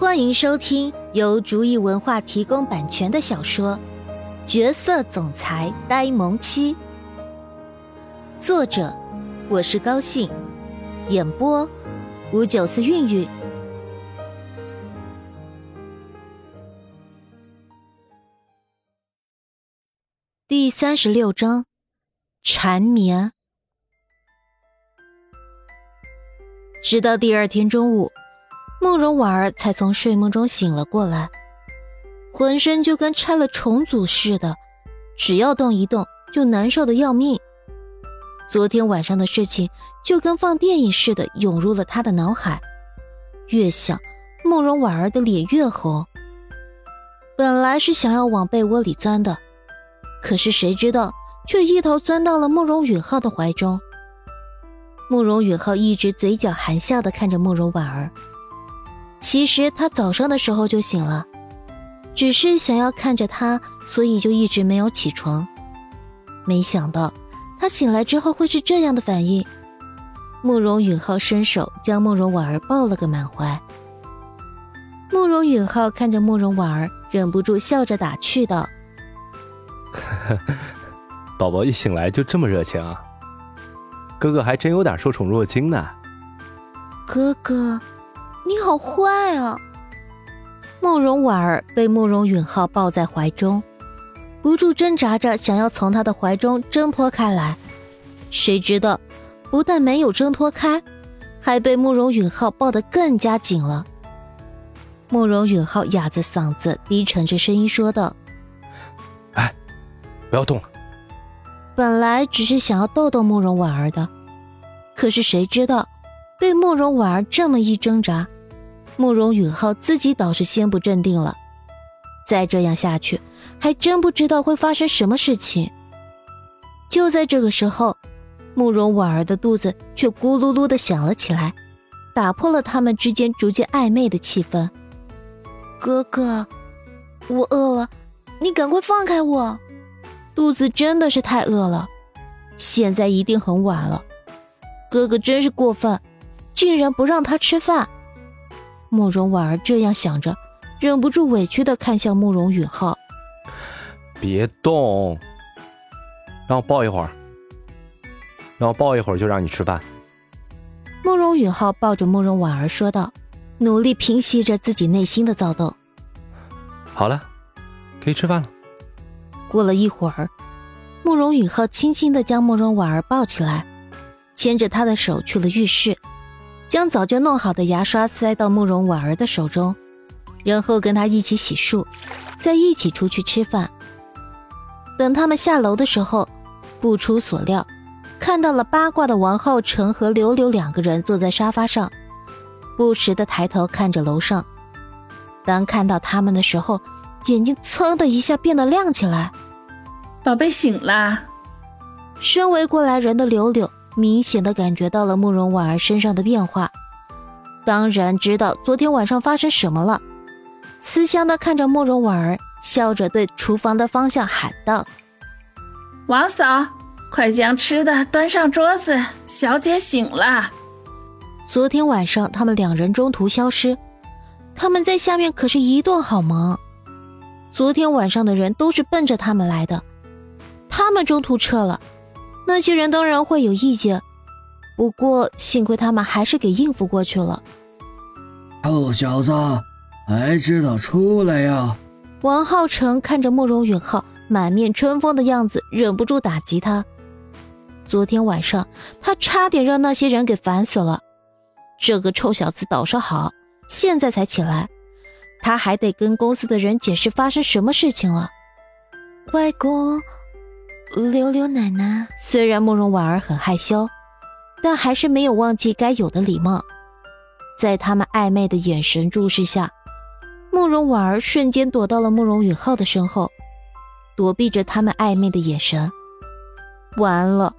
欢迎收听由竹意文化提供版权的小说《角色总裁呆萌妻》，作者我是高兴，演播五九四韵韵。第三十六章，缠绵。直到第二天中午。慕容婉儿才从睡梦中醒了过来，浑身就跟拆了重组似的，只要动一动就难受的要命。昨天晚上的事情就跟放电影似的涌入了他的脑海，越想，慕容婉儿的脸越红。本来是想要往被窝里钻的，可是谁知道却一头钻到了慕容允浩的怀中。慕容允浩一直嘴角含笑的看着慕容婉儿。其实他早上的时候就醒了，只是想要看着他，所以就一直没有起床。没想到他醒来之后会是这样的反应。慕容允浩伸手将慕容婉儿抱了个满怀。慕容允浩看着慕容婉儿，忍不住笑着打趣道：“ 宝宝一醒来就这么热情啊，哥哥还真有点受宠若惊呢。”哥哥。你好坏啊！慕容婉儿被慕容允浩抱在怀中，不住挣扎着想要从他的怀中挣脱开来，谁知道不但没有挣脱开，还被慕容允浩抱得更加紧了。慕容允浩哑着嗓子低沉着声音说道：“哎，不要动了。”本来只是想要逗逗慕容婉儿的，可是谁知道。被慕容婉儿这么一挣扎，慕容允浩自己倒是先不镇定了。再这样下去，还真不知道会发生什么事情。就在这个时候，慕容婉儿的肚子却咕噜噜的响了起来，打破了他们之间逐渐暧昧的气氛。哥哥，我饿了，你赶快放开我！肚子真的是太饿了，现在一定很晚了。哥哥真是过分。竟然不让他吃饭，慕容婉儿这样想着，忍不住委屈的看向慕容允浩：“别动，让我抱一会儿，让我抱一会儿就让你吃饭。”慕容允浩抱着慕容婉儿说道，努力平息着自己内心的躁动。好了，可以吃饭了。过了一会儿，慕容允浩轻轻的将慕容婉儿抱起来，牵着她的手去了浴室。将早就弄好的牙刷塞到慕容婉儿的手中，然后跟她一起洗漱，再一起出去吃饭。等他们下楼的时候，不出所料，看到了八卦的王浩成和柳柳两个人坐在沙发上，不时的抬头看着楼上。当看到他们的时候，眼睛噌的一下变得亮起来。宝贝醒啦！身为过来人的柳柳。明显的感觉到了慕容婉儿身上的变化，当然知道昨天晚上发生什么了。慈祥的看着慕容婉儿，笑着对厨房的方向喊道：“王嫂，快将吃的端上桌子，小姐醒了。”昨天晚上他们两人中途消失，他们在下面可是一顿好忙。昨天晚上的人都是奔着他们来的，他们中途撤了。那些人当然会有意见，不过幸亏他们还是给应付过去了。臭小子，还知道出来呀？王浩成看着慕容允浩满面春风的样子，忍不住打击他。昨天晚上他差点让那些人给烦死了。这个臭小子倒是好，现在才起来，他还得跟公司的人解释发生什么事情了。外公。柳柳奶奶，虽然慕容婉儿很害羞，但还是没有忘记该有的礼貌。在他们暧昧的眼神注视下，慕容婉儿瞬间躲到了慕容允浩的身后，躲避着他们暧昧的眼神。完了，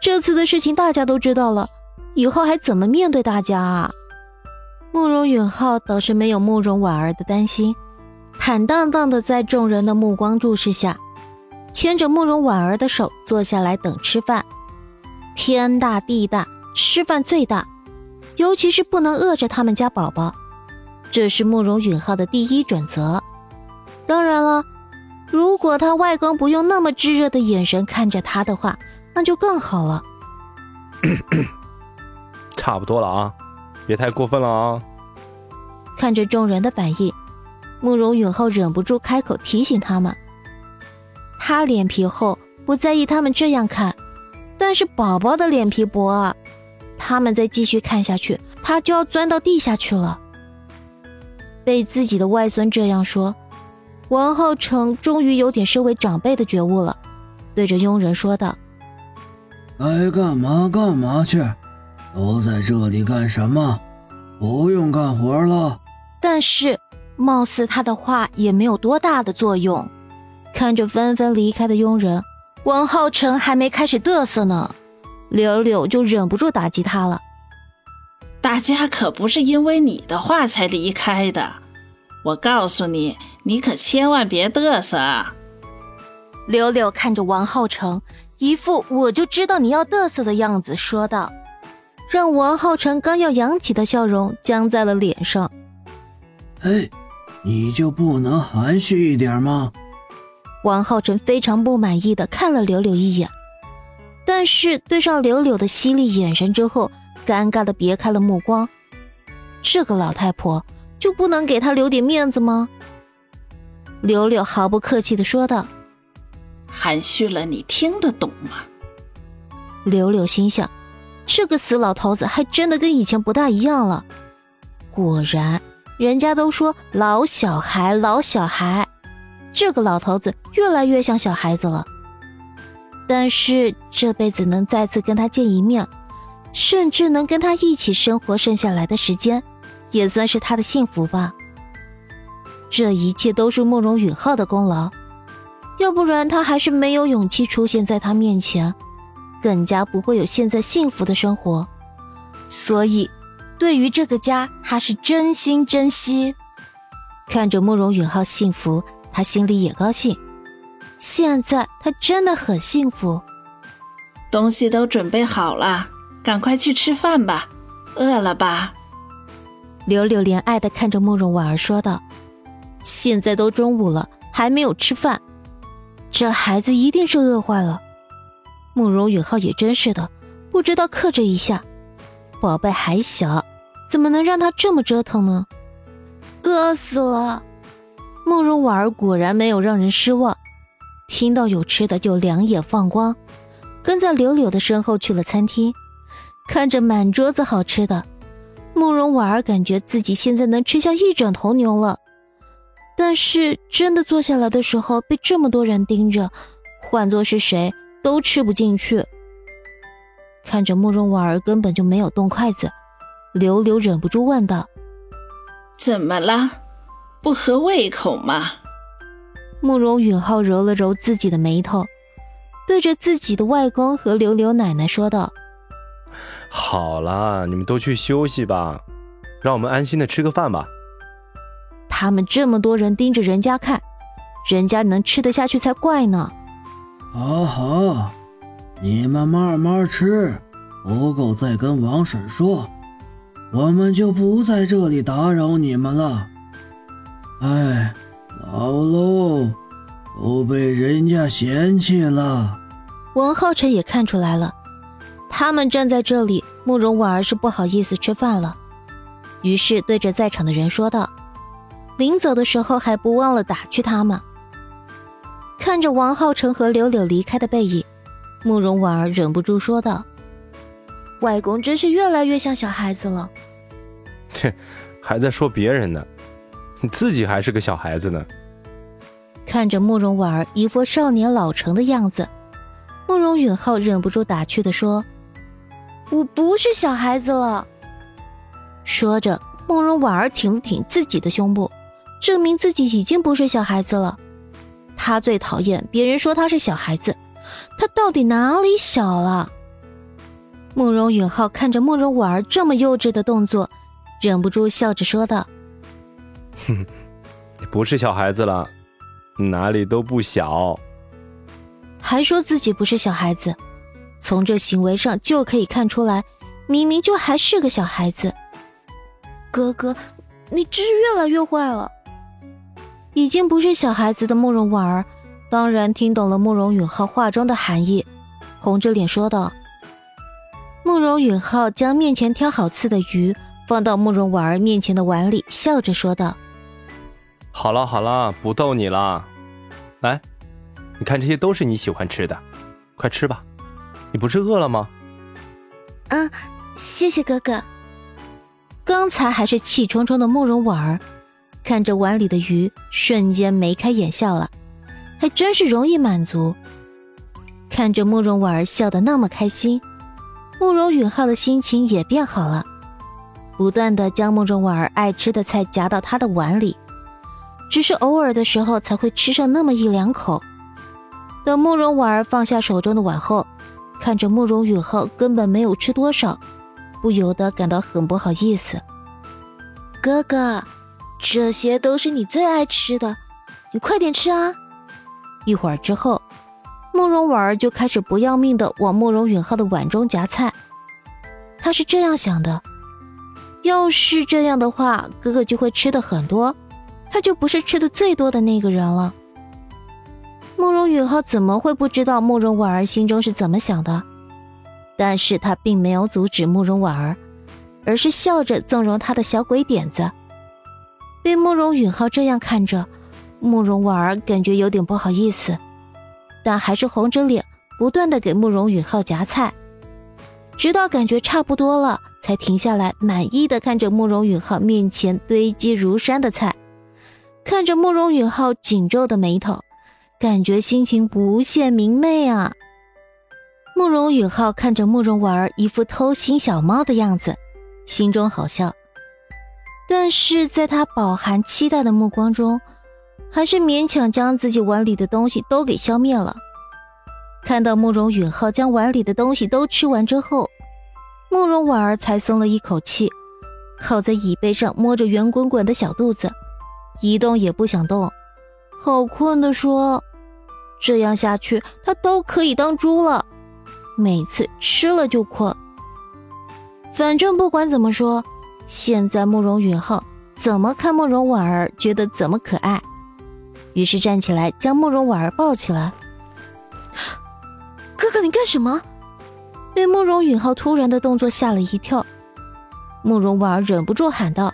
这次的事情大家都知道了，以后还怎么面对大家啊？慕容允浩倒是没有慕容婉儿的担心，坦荡荡的在众人的目光注视下。牵着慕容婉儿的手坐下来等吃饭。天大地大，吃饭最大，尤其是不能饿着他们家宝宝。这是慕容允浩的第一准则。当然了，如果他外公不用那么炙热的眼神看着他的话，那就更好了。差不多了啊，别太过分了啊！看着众人的反应，慕容允浩忍不住开口提醒他们。他脸皮厚，不在意他们这样看，但是宝宝的脸皮薄啊，他们再继续看下去，他就要钻到地下去了。被自己的外孙这样说，王浩成终于有点身为长辈的觉悟了，对着佣人说道：“该干嘛干嘛去，都在这里干什么？不用干活了。”但是，貌似他的话也没有多大的作用。看着纷纷离开的佣人，王浩成还没开始嘚瑟呢，柳柳就忍不住打击他了。大家可不是因为你的话才离开的，我告诉你，你可千万别嘚瑟。柳柳看着王浩成，一副我就知道你要嘚瑟的样子，说道，让王浩成刚要扬起的笑容僵在了脸上。哎，你就不能含蓄一点吗？王浩辰非常不满意的看了柳柳一眼，但是对上柳柳的犀利眼神之后，尴尬的别开了目光。这个老太婆就不能给她留点面子吗？柳柳毫不客气的说道：“含蓄了，你听得懂吗？”柳柳心想，这个死老头子还真的跟以前不大一样了。果然，人家都说老小孩，老小孩。这个老头子越来越像小孩子了，但是这辈子能再次跟他见一面，甚至能跟他一起生活剩下来的时间，也算是他的幸福吧。这一切都是慕容允浩的功劳，要不然他还是没有勇气出现在他面前，更加不会有现在幸福的生活。所以，对于这个家，他是真心珍惜。看着慕容允浩幸福。他心里也高兴，现在他真的很幸福。东西都准备好了，赶快去吃饭吧，饿了吧？柳柳怜爱的看着慕容婉儿说道：“现在都中午了，还没有吃饭，这孩子一定是饿坏了。”慕容允浩也真是的，不知道克制一下，宝贝还小，怎么能让他这么折腾呢？饿死了。慕容婉儿果然没有让人失望，听到有吃的就两眼放光，跟在柳柳的身后去了餐厅。看着满桌子好吃的，慕容婉儿感觉自己现在能吃下一整头牛了。但是真的坐下来的时候，被这么多人盯着，换做是谁都吃不进去。看着慕容婉儿根本就没有动筷子，柳柳忍不住问道：“怎么了？”不合胃口嘛？慕容允浩揉了揉自己的眉头，对着自己的外公和刘刘奶奶说道：“好了，你们都去休息吧，让我们安心的吃个饭吧。他们这么多人盯着人家看，人家能吃得下去才怪呢。”好好，你们慢慢吃，不够再跟王婶说，我们就不在这里打扰你们了。哎，老喽，都被人家嫌弃了。王浩辰也看出来了，他们站在这里，慕容婉儿是不好意思吃饭了，于是对着在场的人说道：“临走的时候还不忘了打趣他们。”看着王浩辰和柳柳离开的背影，慕容婉儿忍不住说道：“外公真是越来越像小孩子了。”切，还在说别人呢。你自己还是个小孩子呢。看着慕容婉儿一副少年老成的样子，慕容允浩忍不住打趣的说：“我不是小孩子了。”说着，慕容婉儿挺了挺自己的胸部，证明自己已经不是小孩子了。他最讨厌别人说他是小孩子，他到底哪里小了？慕容允浩看着慕容婉儿这么幼稚的动作，忍不住笑着说道。哼，不是小孩子了，哪里都不小，还说自己不是小孩子，从这行为上就可以看出来，明明就还是个小孩子。哥哥，你真是越来越坏了。已经不是小孩子的慕容婉儿，当然听懂了慕容允浩话中的含义，红着脸说道。慕容允浩将面前挑好刺的鱼放到慕容婉儿面前的碗里，笑着说道：“好了好了，不逗你了。来，你看这些都是你喜欢吃的，快吃吧。你不是饿了吗？”“啊，谢谢哥哥。”刚才还是气冲冲的慕容婉儿，看着碗里的鱼，瞬间眉开眼笑了，还真是容易满足。看着慕容婉儿笑得那么开心。慕容允浩的心情也变好了，不断的将慕容婉儿爱吃的菜夹到他的碗里，只是偶尔的时候才会吃上那么一两口。等慕容婉儿放下手中的碗后，看着慕容允浩根本没有吃多少，不由得感到很不好意思。哥哥，这些都是你最爱吃的，你快点吃啊！一会儿之后。慕容婉儿就开始不要命的往慕容允浩的碗中夹菜，她是这样想的：要是这样的话，哥哥就会吃的很多，他就不是吃的最多的那个人了。慕容允浩怎么会不知道慕容婉儿心中是怎么想的？但是他并没有阻止慕容婉儿，而是笑着纵容他的小鬼点子。被慕容允浩这样看着，慕容婉儿感觉有点不好意思。但还是红着脸，不断的给慕容允浩夹菜，直到感觉差不多了，才停下来，满意的看着慕容允浩面前堆积如山的菜，看着慕容允浩紧皱的眉头，感觉心情无限明媚啊。慕容允浩看着慕容婉儿一副偷心小猫的样子，心中好笑，但是在他饱含期待的目光中。还是勉强将自己碗里的东西都给消灭了。看到慕容允浩将碗里的东西都吃完之后，慕容婉儿才松了一口气，靠在椅背上摸着圆滚滚的小肚子，一动也不想动，好困的说：“这样下去，他都可以当猪了。每次吃了就困。反正不管怎么说，现在慕容允浩怎么看慕容婉儿，觉得怎么可爱。”于是站起来，将慕容婉儿抱起来。哥哥，你干什么？被慕容允浩突然的动作吓了一跳，慕容婉儿忍不住喊道，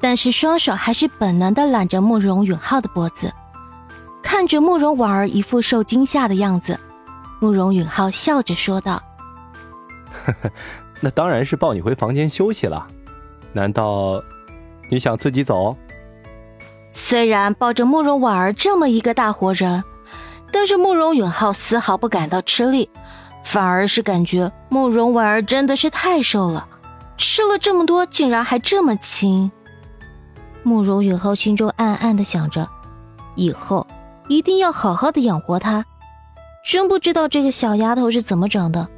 但是双手还是本能的揽着慕容允浩的脖子。看着慕容婉儿一副受惊吓的样子，慕容允浩笑着说道：“呵呵，那当然是抱你回房间休息了。难道你想自己走？”虽然抱着慕容婉儿这么一个大活人，但是慕容允浩丝毫不感到吃力，反而是感觉慕容婉儿真的是太瘦了，吃了这么多竟然还这么轻。慕容允浩心中暗暗的想着，以后一定要好好的养活她。真不知道这个小丫头是怎么长的，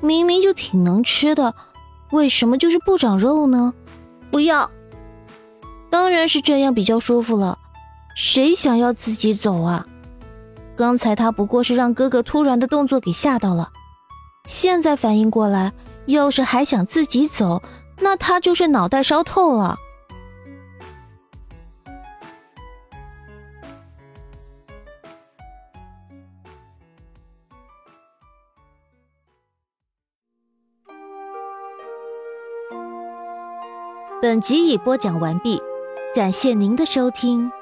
明明就挺能吃的，为什么就是不长肉呢？不要。当然是这样比较舒服了，谁想要自己走啊？刚才他不过是让哥哥突然的动作给吓到了，现在反应过来，要是还想自己走，那他就是脑袋烧透了。本集已播讲完毕。感谢您的收听。